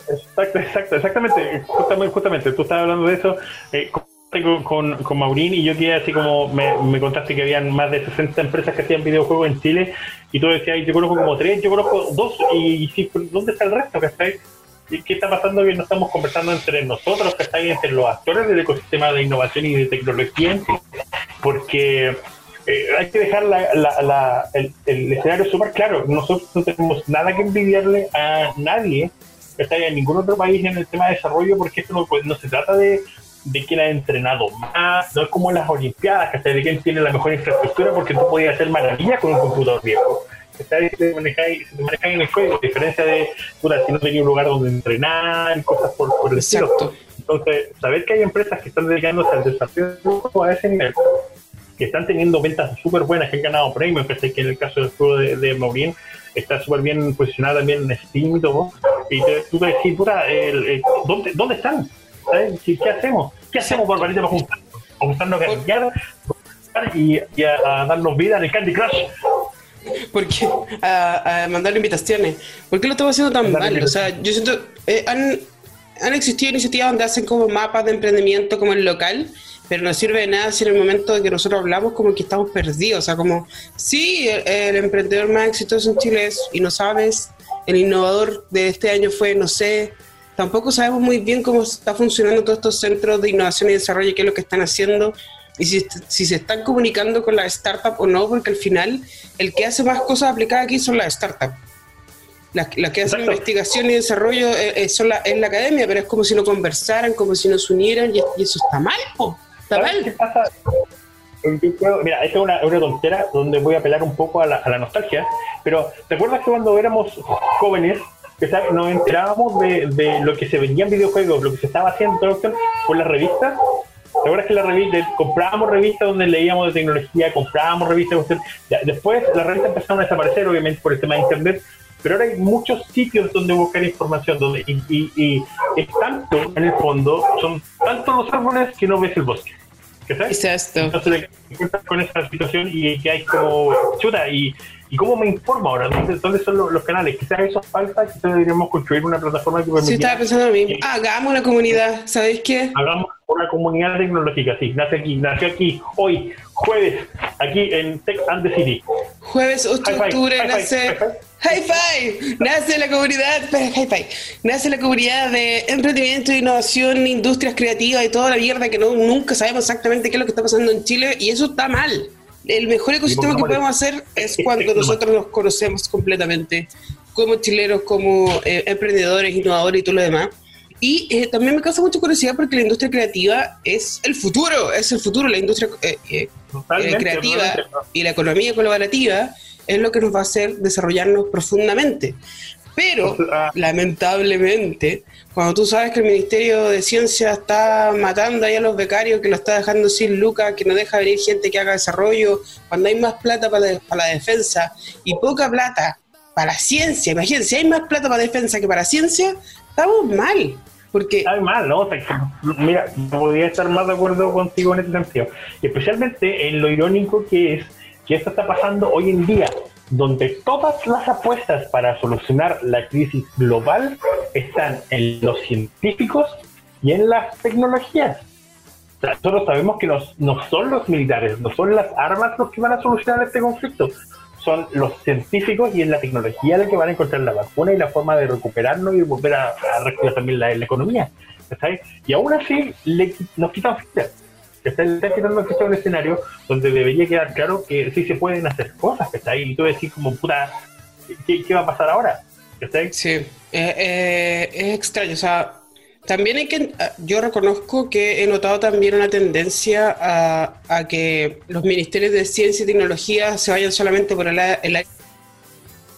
Exacto, exacto, exactamente, justamente, justamente, tú estabas hablando de eso. Eh, con, con, Maurín y yo quedé así como me, contaste que habían más de 60 empresas que hacían videojuegos en Chile y tú decías, yo conozco como tres, yo conozco dos y, sí, ¿dónde está el resto? ¿Y qué está pasando que no estamos conversando entre nosotros, que están entre los actores del ecosistema de innovación y de tecnología? Porque eh, hay que dejar la, la, el, escenario súper claro. Nosotros no tenemos nada que envidiarle a nadie está en ningún otro país en el tema de desarrollo, porque esto no, no se trata de de quién ha entrenado más, no es como las Olimpiadas, que de quién tiene la mejor infraestructura, porque tú podías hacer maravillas con un computador viejo. Se te manejáis en el código, a diferencia de si no tenía un lugar donde entrenar y cosas por, por el estilo. Entonces, saber que hay empresas que están dedicándose al desarrollo a ese nivel, que están teniendo ventas súper buenas, que han ganado premios, que sé que en el caso del juego de, de está súper bien posicionada también en Steam y todo, y tú te decís, puta, ¿dónde, ¿dónde están? ¿Qué, hacemos? ¿Qué hacemos, Barbarita, para juntarnos? juntarnos a y, y a, darnos vida en el Candy Crush. Porque a, a mandar invitaciones. ¿Por qué lo estamos haciendo tan mal? O sea, yo siento. Eh, han, han existido iniciativas donde hacen como mapas de emprendimiento como el local, pero no sirve de nada si en el momento de que nosotros hablamos como que estamos perdidos. O sea, como, sí, el, el emprendedor más exitoso en Chile es, y no sabes, el innovador de este año fue, no sé, tampoco sabemos muy bien cómo está funcionando todos estos centros de innovación y desarrollo, qué es lo que están haciendo y si, se están comunicando con las startups o no, porque al final el que hace más cosas aplicadas aquí son las startups. Las, que hacen investigación y desarrollo eh, eh, son la, es la academia, pero es como si no conversaran, como si no se unieran, y, eso está mal, está mal. ¿Qué pasa? Mira, esta es una, una, tontera donde voy a apelar un poco a la, a la nostalgia, pero ¿te acuerdas que cuando éramos jóvenes nos enterábamos de, lo que se vendía en videojuegos, lo que se estaba haciendo por las revistas. ¿Te acuerdas que la revista, comprábamos revistas donde leíamos de tecnología, comprábamos revistas? después las revistas empezaron a desaparecer, obviamente, por el tema de internet, pero ahora hay muchos sitios donde buscar información, donde y, es tanto, en el fondo, son tantos los árboles que no ves el bosque. ¿Qué sabes? Entonces, encuentras con esa situación y que hay como chuta y ¿Y cómo me informo ahora? ¿Dónde, son los, canales? Quizás eso falta, quizás deberíamos construir una plataforma que permita... Sí, estaba pensando a mí. Hagamos una comunidad, ¿sabéis qué? Hagamos una comunidad tecnológica, sí. Nace aquí, nació aquí, hoy, jueves, aquí en Tech and the City. Jueves 8 de octubre nace... Hi-Fi, nace la comunidad, Hi-Fi, nace la comunidad de emprendimiento, innovación, industrias creativas y toda la mierda que no, nunca sabemos exactamente qué es lo que está pasando en Chile y eso está mal el mejor ecosistema que podemos hacer es cuando nosotros nos conocemos completamente, como chilenos, como eh, emprendedores, innovadores y todo lo demás. Y eh, también me causa mucha curiosidad porque la industria creativa es el futuro, es el futuro, la industria eh, creativa y la economía colaborativa es lo que nos va a hacer desarrollarnos profundamente. Pero, lamentablemente, cuando tú sabes que el Ministerio de Ciencia está matando ahí a los becarios, que lo está dejando sin lucas, que no deja venir gente que haga desarrollo, cuando hay más plata para, la defensa y poca plata para ciencia, imagínense, hay más plata para defensa que para ciencia, estamos mal. Porque... Está mal, ¿no? mira, no podría estar más de acuerdo contigo en ese sentido. Especialmente en lo irónico que es que esto está pasando hoy en día donde todas las apuestas para solucionar la crisis global están en los científicos y en las tecnologías. nosotros sabemos que no son los militares, no son las armas los que van a solucionar este conflicto, son los científicos y en la tecnología los que van a encontrar la vacuna y la forma de recuperarnos y volver a, recuperar también la, economía. Y aún así le, nos quitan fichas está, está quedando que un escenario donde debería quedar claro que sí se pueden hacer cosas, que está ahí, y tú decís como puta, ¿qué, va a pasar ahora? Sí, eh, eh, es extraño, o sea, también hay que, yo reconozco que he notado también una tendencia a, a que los ministerios de ciencia y tecnología se vayan solamente por el, el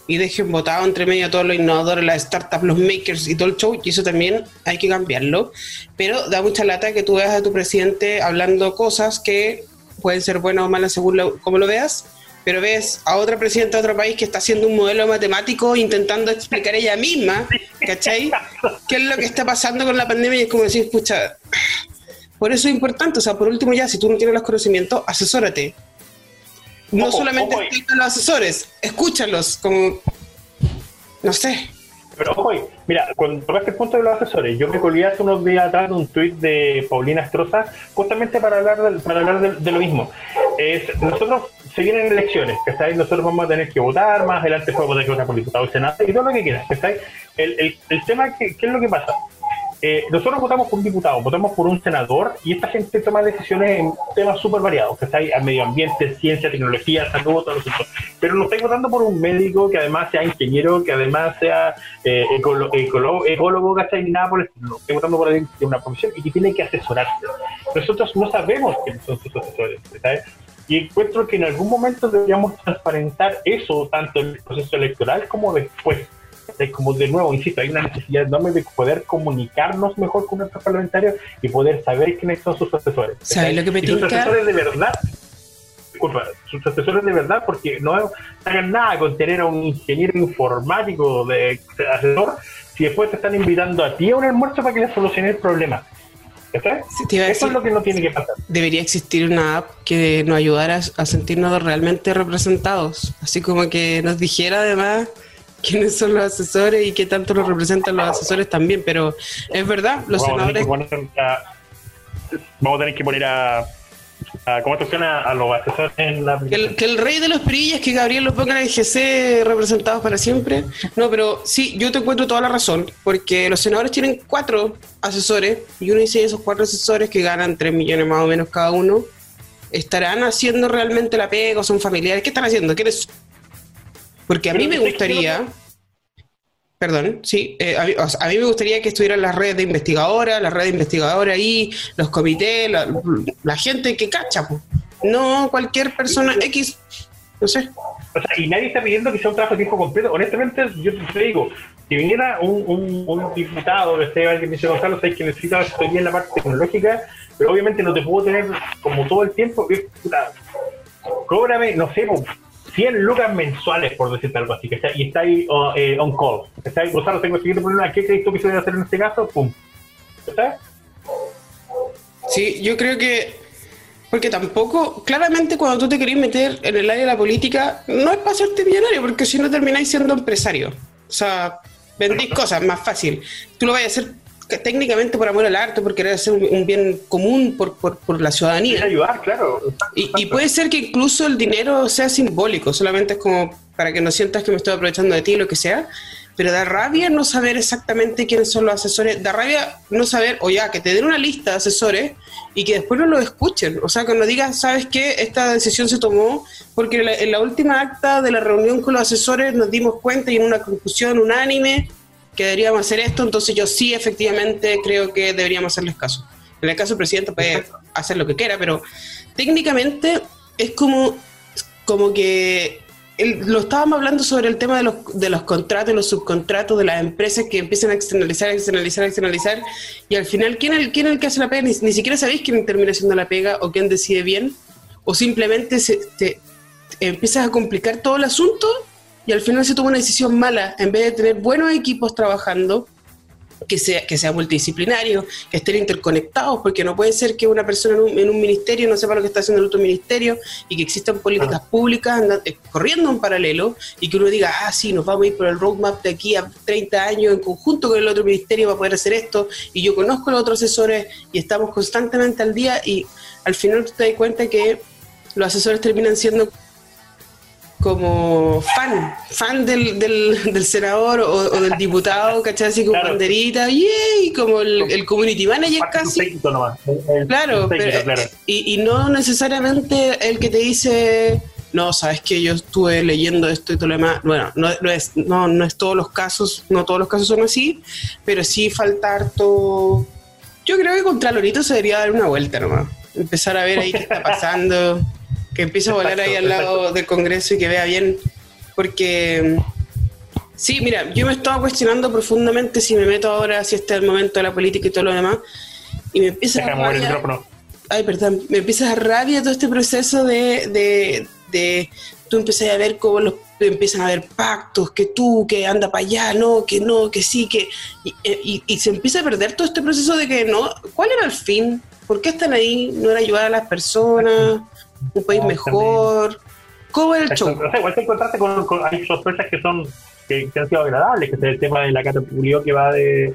y dejen votado entre medio a todos los innovadores, las startups, los makers y todo el show, y eso también hay que cambiarlo. Pero da mucha lata que tú veas a tu presidente hablando cosas que pueden ser buenas o malas según lo, como lo veas, pero ves a otra presidenta de otro país que está haciendo un modelo matemático intentando explicar ella misma, ¿cachai? ¿Qué es lo que está pasando con la pandemia? Y es como decir, escucha, por eso es importante, o sea, por último ya, si tú no tienes los conocimientos, asesórate no solamente escuchan los asesores, escúchalos, como, no sé. Pero ojo, mira, cuando tocaste el punto de los asesores, yo me colgué hace unos días atrás de un tuit de Paulina Estroza, justamente para hablar de, para hablar de, lo mismo. Es, nosotros se vienen elecciones, ¿estáis? Nosotros vamos a tener que votar, más adelante podemos tener que votar por diputado y senado y todo lo que quieras, ¿estáis? El, el, el tema, ¿qué, ¿qué es lo que pasa? Eh, nosotros votamos por un diputado, votamos por un senador y esta gente toma decisiones en temas súper variados, que está ahí al medio ambiente, ciencia, tecnología, salud, todos los Pero no estoy votando por un médico que además sea ingeniero, que además sea eh, ecólogo, ¿cachai? Ni nada por el estilo. Estoy votando por alguien tiene una profesión y que tiene que asesorarse. Nosotros no sabemos quiénes son sus asesores, ¿sabes? Y encuentro que en algún momento deberíamos transparentar eso, tanto en el proceso electoral como después como de nuevo, insisto, hay una necesidad enorme de poder comunicarnos mejor con nuestros parlamentarios y poder saber quiénes son sus asesores. ¿Sabes lo que me y sus asesores de verdad, disculpa, sus asesores de verdad, porque no hagan nada con tener a un ingeniero informático de, asesor si después te están invitando a ti a un almuerzo para que le solucione el problema. Eso es lo que no tiene que pasar. Debería existir una app que nos ayudara a sentirnos realmente representados. Así como que nos dijera además quiénes son los asesores y qué tanto los representan los asesores también, pero es verdad, los senadores... vamos a tener que poner a... ¿Cómo funciona a los asesores en la que el, que el rey de los perillas, que Gabriel lo ponga en el GC representados para siempre. No, pero sí, yo te encuentro toda la razón, porque los senadores tienen cuatro asesores y uno dice esos cuatro asesores que ganan tres millones más o menos cada uno. ¿Estarán haciendo realmente la pega o son familiares? ¿Qué están haciendo? ¿Quiénes porque a mí me gustaría, perdón, sí, eh, a, mí, me gustaría que estuvieran las redes de investigadoras, las redes de investigadoras ahí, los comités, la, gente que cacha, no cualquier persona X, no sé. O sea, y nadie está pidiendo que sea un trabajo de tiempo completo. Honestamente, yo te digo, si viniera un, un, diputado, que esté alguien dice Gonzalo, sabes que necesita estoy en la parte tecnológica, pero obviamente no te puedo tener como todo el tiempo. cóbrame, no sé, 100 lucas mensuales, por decirte algo así, y está ahí eh, on call. Ahí, Gonzalo, tengo el siguiente problema, ¿qué crees tú que se debe hacer en este caso? Pum. ¿Está? Sí, yo creo que. Porque tampoco, claramente, cuando tú te querés meter en el área de la política, no es para hacerte millonario, porque si no termináis siendo empresario. O sea, vendís cosas más fácil. Tú lo vas a hacer técnicamente por amor al arte, por querer hacer un, bien común por, por, por, la ciudadanía. ayudar, claro. Y, puede ser que incluso el dinero sea simbólico, solamente es como para que no sientas que me estoy aprovechando de ti, lo que sea. Pero da rabia no saber exactamente quiénes son los asesores, da rabia no saber, o ya, que te den una lista de asesores y que después no lo escuchen. O sea, que no digas, ¿sabes qué? Esta decisión se tomó porque en la última acta de la reunión con los asesores nos dimos cuenta y en una conclusión unánime que deberíamos hacer esto, entonces yo sí efectivamente creo que deberíamos hacerles caso. En el caso del presidente puede hacer lo que quiera, pero técnicamente es como, como que lo estábamos hablando sobre el tema de los, de los contratos, los subcontratos de las empresas que empiezan a externalizar, externalizar, externalizar, y al final, ¿quién es el, quién es el que hace la pega? Ni, siquiera sabéis quién termina haciendo la pega o quién decide bien, o simplemente se, te, empiezas a complicar todo el asunto y al final se toma una decisión mala, en vez de tener buenos equipos trabajando, que sea, que sea multidisciplinario, que estén interconectados, porque no puede ser que una persona en un, ministerio no sepa lo que está haciendo el otro ministerio y que existan políticas públicas eh, corriendo en paralelo y que uno diga, ah, sí, nos vamos a ir por el roadmap de aquí a 30 años en conjunto con el otro ministerio para poder hacer esto y yo conozco a los otros asesores y estamos constantemente al día y al final te das cuenta que los asesores terminan siendo como fan, fan del, del, senador o, del diputado, ¿cachai? Así como banderita, y como el, community manager casi. claro, Y, y, no necesariamente el que te dice, no, sabes que yo estuve leyendo esto y todo lo demás. Bueno, no, no, es, no, no es todos los casos, no todos los casos son así, pero sí faltar todo. Yo creo que contra Lorito se debería dar una vuelta nomás. Empezar a ver ahí qué está pasando que empiece a volar ahí al lado del Congreso y que vea bien, porque sí, mira, yo me estaba cuestionando profundamente si me meto ahora, si este es el momento de la política y todo lo demás, y me empieza a rabia, ay, perdón, me empieza a rabia todo este proceso de, de, de tú empiezas a ver cómo los empiezan a haber pactos, que tú, que anda para allá, no, que no, que sí, que... Y, y, se empieza a perder todo este proceso de que no, ¿cuál era el fin? ¿Por qué están ahí? ¿No era ayudar a las personas? un país mejor. ¿Cómo es el show? igual te encontraste con, hay sorpresas que son que, han sido agradables, que es el tema de la Cata que va de,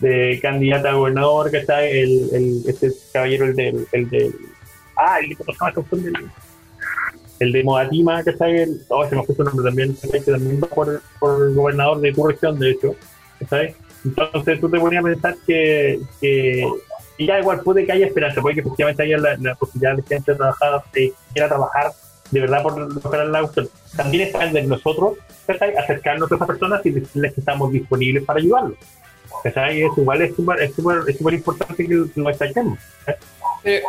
de candidata a gobernador, que está el, el este caballero, el del, el del ah, el el de Modatima, que está el, oh, se me fue su nombre también, que también va por, por el gobernador de tu región, de hecho, ¿sabes? Entonces tú te ponías a pensar que, que y ya igual puede que haya esperanza, puede que efectivamente haya la, posibilidad de gente trabajar, de quiera trabajar de verdad por lograr la cuestión. También está en de nosotros acercarnos a esas personas y decirles que estamos disponibles para ayudarlos. Es igual es súper es super, importante que lo destaquemos. ¿eh?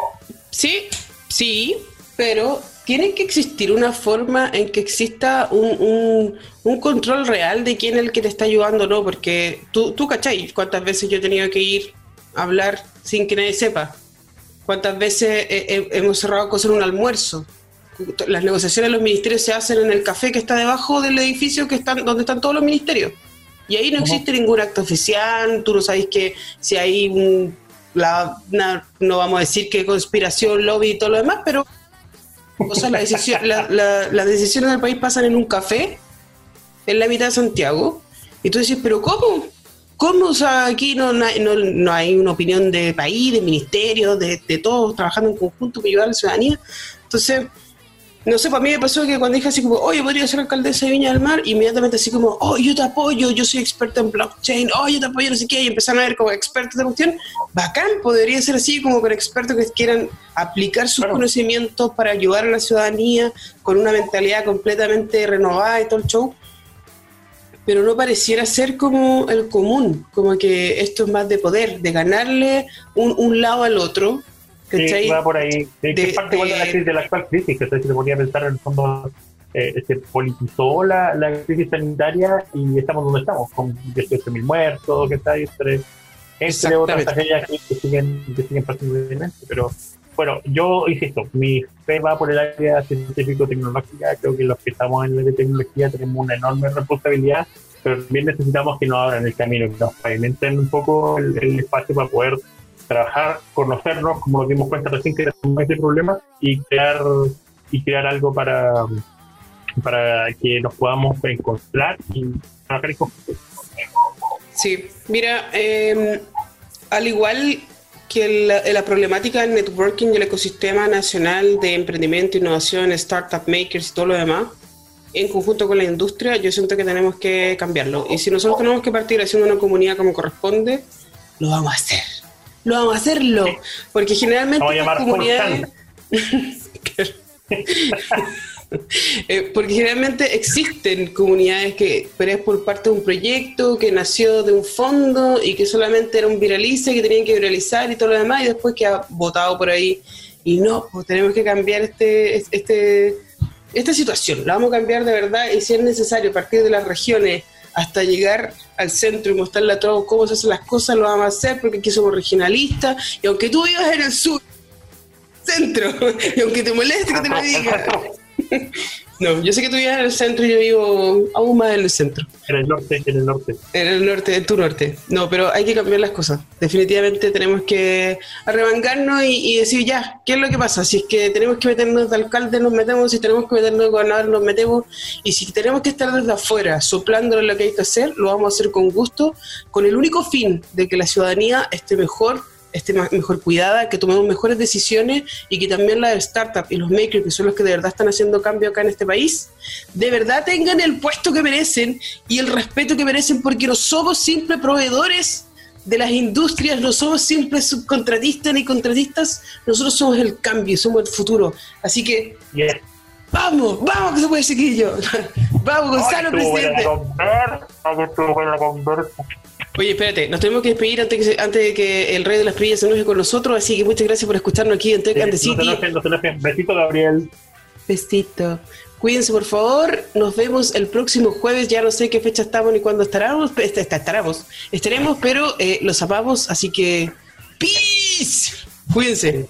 sí, sí, pero tiene que existir una forma en que exista un, un, un, control real de quién es el que te está ayudando, ¿no? Porque tú, tú cachai, cuántas veces yo he tenido que ir a hablar sin que nadie sepa. ¿Cuántas veces hemos cerrado cosas en un almuerzo? Las negociaciones de los ministerios se hacen en el café que está debajo del edificio que están, donde están todos los ministerios. Y ahí no existe ningún acto oficial, tú no sabes que si hay un, la, no vamos a decir que conspiración, lobby y todo lo demás, pero o sea, la decisión, las decisiones del país pasan en un café en la mitad de Santiago. Y tú dices, pero ¿cómo? ¿Cómo? O sea, aquí no, no, hay una opinión de país, de ministerio, de, todos trabajando en conjunto para ayudar a la ciudadanía. Entonces, no sé, para mí me pasó que cuando dije así como, oye, podría ser alcaldesa de Viña del Mar, inmediatamente así como, oh, yo te apoyo, yo soy experta en blockchain, oh, yo te apoyo, no sé qué, y empezaron a ver como expertos de cuestión, bacán, podría ser así como con expertos que quieran aplicar sus conocimientos para ayudar a la ciudadanía con una mentalidad completamente renovada y todo el show pero no pareciera ser como el común, como que esto es más de poder, de ganarle un, un lado al otro. Sí, va por ahí. De, es parte igual de la, crisis, de la actual crisis, que se ponía a pensar en el fondo, eh, se politizó la, la, crisis sanitaria y estamos donde estamos, con 18.000 muertos, que está entre, entre otras tragedias que, siguen, que siguen pasando pero bueno, yo insisto, mi va por el área científico-tecnológica. Creo que los que estamos en la de tecnología tenemos una enorme responsabilidad, pero también necesitamos que nos abran el camino, que nos pavimenten un poco el, espacio para poder trabajar, conocernos, como nos dimos cuenta recién que tenemos ese problema, y crear y crear algo para, para que nos podamos encontrar y trabajar en conjunto. Sí, mira, eh, al igual que la, problemática del networking y el ecosistema nacional de emprendimiento, innovación, startup makers y todo lo demás, en conjunto con la industria, yo siento que tenemos que cambiarlo. Y si nosotros tenemos que partir haciendo una comunidad como corresponde, lo vamos a hacer. Lo vamos a hacerlo. Porque generalmente las comunidades... Eh, porque generalmente existen comunidades que, pero es por parte de un proyecto que nació de un fondo y que solamente era un viralice que tenían que viralizar y todo lo demás y después que ha votado por ahí. Y no, pues tenemos que cambiar este, este, esta situación la vamos a cambiar de verdad y si es necesario partir de las regiones hasta llegar al centro y mostrarle a todos cómo se hacen las cosas, lo vamos a hacer porque aquí somos regionalistas y aunque tú vivas en el sur, centro, y aunque te moleste que te lo diga. No, yo sé que tú vives en el centro y yo vivo aún más en el centro. En el norte, en el norte. En el norte, en tu norte. No, pero hay que cambiar las cosas. Definitivamente tenemos que arremangarnos y, decir ya, ¿qué es lo que pasa? Si es que tenemos que meternos de alcalde, nos metemos. Si tenemos que meternos de gobernador, nos metemos. Y si tenemos que estar desde afuera soplándole lo que hay que hacer, lo vamos a hacer con gusto, con el único fin de que la ciudadanía esté mejor esté mejor cuidada, que tomemos mejores decisiones y que también las startups y los makers, que son los que de verdad están haciendo cambio acá en este país, de verdad tengan el puesto que merecen y el respeto que merecen porque no somos simples proveedores de las industrias, no somos simples subcontratistas ni contratistas, nosotros somos el cambio, somos el futuro. Así que... Vamos, vamos que se puede chiquillo. vamos, Gonzalo, presidente. Oye, espérate, nos tenemos que despedir antes, que, antes de que el rey de las pillas se enoje con nosotros, así que muchas gracias por escucharnos aquí en Tech and the City. No no Besito, Gabriel. Besito. Cuídense, por favor. Nos vemos el próximo jueves. Ya no sé qué fecha estamos ni cuándo estaremos. Estaremos, estaremos pero eh, los amamos. Así que, ¡peace! Cuídense.